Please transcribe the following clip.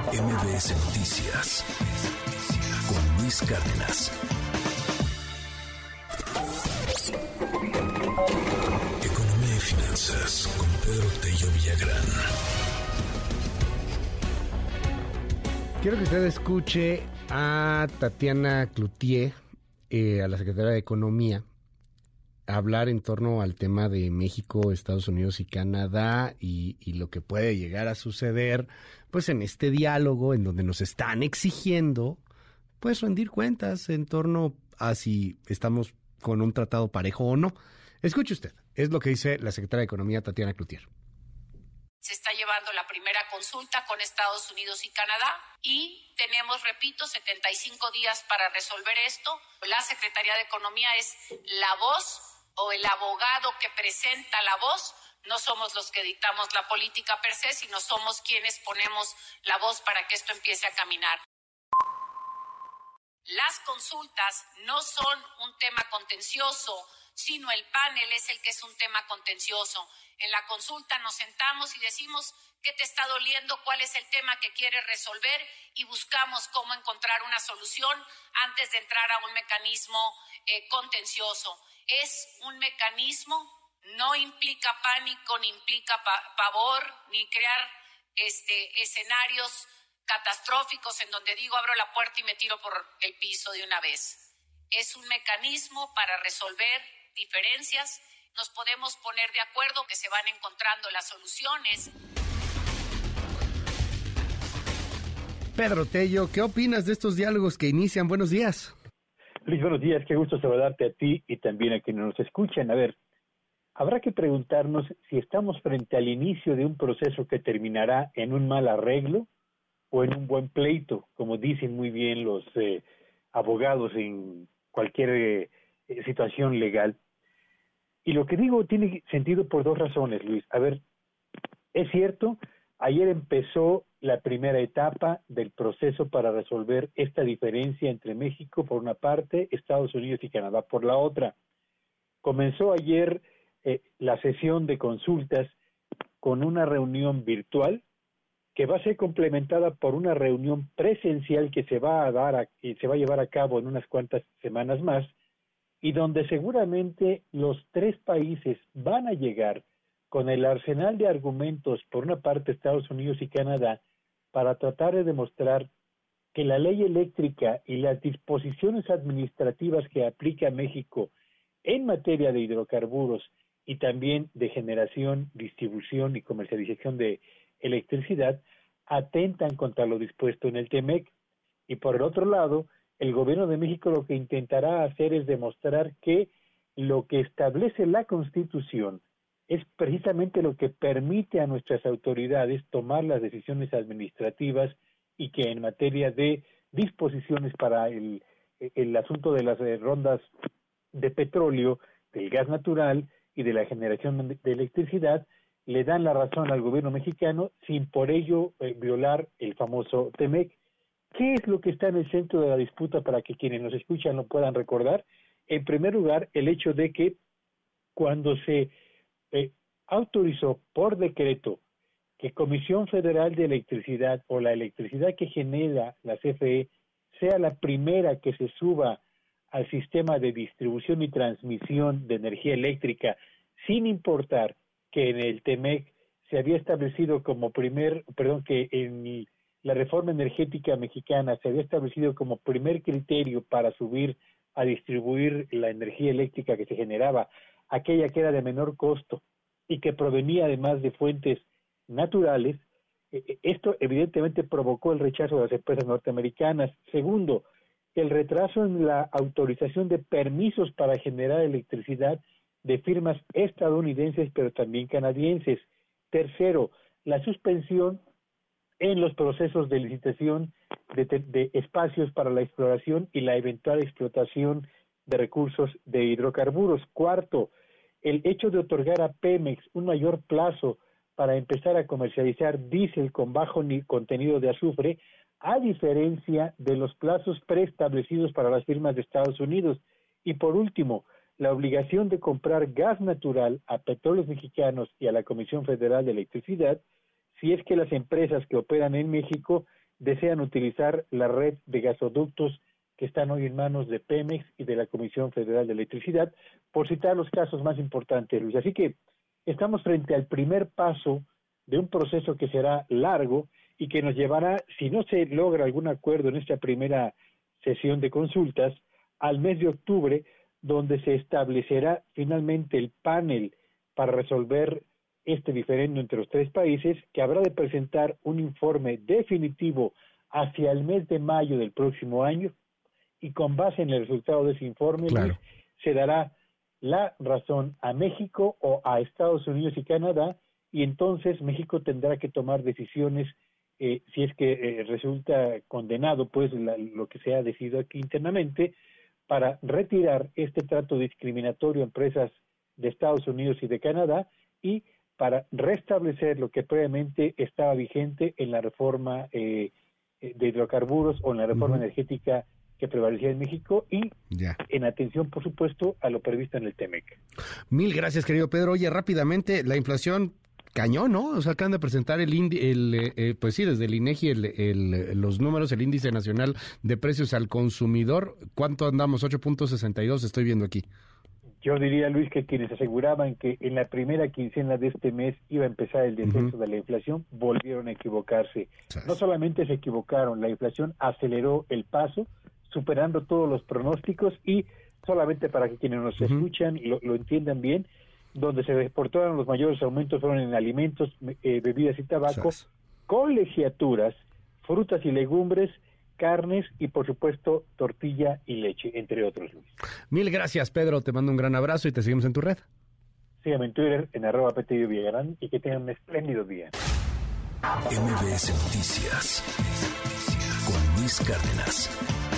MBS Noticias con Luis Cárdenas. Economía y finanzas con Pedro Tello Villagrán. Quiero que usted escuche a Tatiana Cloutier, eh, a la secretaria de Economía, hablar en torno al tema de México, Estados Unidos y Canadá y, lo que puede llegar a suceder, pues en este diálogo en donde nos están exigiendo, pues rendir cuentas en torno a si estamos con un tratado parejo o no. Escuche usted, es lo que dice la secretaria de Economía, Tatiana Cloutier. Se está llevando la primera consulta con Estados Unidos y Canadá y tenemos, repito, 75 días para resolver esto. La Secretaría de Economía es la voz o el abogado que presenta la voz, no somos los que dictamos la política per se, sino somos quienes ponemos la voz para que esto empiece a caminar. Las consultas no son un tema contencioso, sino el panel es el que es un tema contencioso. En la consulta nos sentamos y decimos qué te está doliendo, cuál es el tema que quieres resolver y buscamos cómo encontrar una solución antes de entrar a un mecanismo eh, contencioso es un mecanismo, no implica pánico, ni implica pavor, ni crear este, escenarios catastróficos en donde digo abro la puerta y me tiro por el piso de una vez. Es un mecanismo para resolver diferencias. Nos podemos poner de acuerdo que se van encontrando las soluciones. Pedro Tello, ¿qué opinas de estos diálogos que inician? Buenos días. Luis, buenos días, qué gusto saludarte a ti y también a quienes nos escuchan. A ver, habrá que preguntarnos si estamos frente al inicio de un proceso que terminará en un mal arreglo o en un buen pleito, como dicen muy bien los eh, abogados en cualquier eh, situación legal. Y lo que digo tiene sentido por dos razones, Luis. A ver, es cierto, ayer empezó la primera etapa del proceso para resolver esta diferencia entre México por una parte, Estados Unidos y Canadá por la otra. Comenzó ayer eh, la sesión de consultas con una reunión virtual que va a ser complementada por una reunión presencial que se va a dar y se va a llevar a cabo en unas cuantas semanas más y donde seguramente los tres países van a llegar con el arsenal de argumentos por una parte Estados Unidos y Canadá para tratar de demostrar que la ley eléctrica y las disposiciones administrativas que aplica México en materia de hidrocarburos y también de generación, distribución y comercialización de electricidad atentan contra lo dispuesto en el TEMEC. Y por el otro lado, el gobierno de México lo que intentará hacer es demostrar que lo que establece la Constitución es precisamente lo que permite a nuestras autoridades tomar las decisiones administrativas y que en materia de disposiciones para el, el asunto de las eh, rondas de petróleo, del gas natural y de la generación de electricidad, le dan la razón al gobierno mexicano sin por ello eh, violar el famoso TEMEC. ¿Qué es lo que está en el centro de la disputa para que quienes nos escuchan lo puedan recordar? En primer lugar, el hecho de que cuando se autorizó por decreto que Comisión Federal de Electricidad o la electricidad que genera la CFE sea la primera que se suba al sistema de distribución y transmisión de energía eléctrica, sin importar que en el TEMEC se había establecido como primer, perdón, que en la reforma energética mexicana se había establecido como primer criterio para subir a distribuir la energía eléctrica que se generaba aquella que era de menor costo y que provenía además de fuentes naturales, e, e, esto evidentemente provocó el rechazo de las empresas norteamericanas. Segundo, el retraso en la autorización de permisos para generar electricidad de firmas estadounidenses pero también canadienses. Tercero, la suspensión en los procesos de licitación de, de, espacios para la exploración y la eventual explotación de recursos de hidrocarburos. Cuarto, el hecho de otorgar a Pemex un mayor plazo para empezar a comercializar diésel con bajo contenido de azufre, a diferencia de los plazos preestablecidos para las firmas de Estados Unidos. Y por último, la obligación de comprar gas natural a petróleos mexicanos y a la Comisión Federal de Electricidad, si es que las empresas que operan en México desean utilizar la red de gasoductos que están hoy en manos de Pemex y de la Comisión Federal de Electricidad, por citar los casos más importantes, Luis. Así que estamos frente al primer paso de un proceso que será largo y que nos llevará, si no se logra algún acuerdo en esta primera sesión de consultas, al mes de octubre, donde se establecerá finalmente el panel para resolver este diferendo entre los tres países, que habrá de presentar un informe definitivo hacia el mes de mayo del próximo año y con base en el resultado de ese informe se dará la razón a México o a Estados Unidos y Canadá y entonces México tendrá que tomar decisiones eh, si es que eh, resulta condenado pues lo que se ha decidido aquí internamente para retirar este trato discriminatorio a empresas de Estados Unidos y de Canadá y para restablecer lo que previamente estaba vigente en la reforma eh, de hidrocarburos o en la reforma energética que prevalecía en México y en atención, por supuesto, a lo previsto en el TEMEC. Mil gracias, querido Pedro. Oye, rápidamente, la inflación cañón, ¿no? O sea, acaban de presentar el, el eh, eh, pues sí, desde el INEGI el, los números, el índice nacional de precios al consumidor. ¿Cuánto andamos? 8.62 estoy viendo aquí. Yo diría, Luis, que quienes aseguraban que en la primera quincena de este mes iba a empezar el descenso de la inflación, volvieron a equivocarse. No solamente se equivocaron, la inflación aceleró el paso, superando todos los pronósticos y solamente para que quienes nos escuchan lo, lo, entiendan bien, donde se exportaron los mayores aumentos fueron en alimentos, eh, bebidas y tabaco, colegiaturas, frutas y legumbres, carnes y por supuesto tortilla y leche, entre otros. Mil gracias Pedro, te mando un gran abrazo y te seguimos en tu red. Sígueme en Twitter en arroba Villarán y que tengan un espléndido día. MBS Noticias con Luis Cárdenas.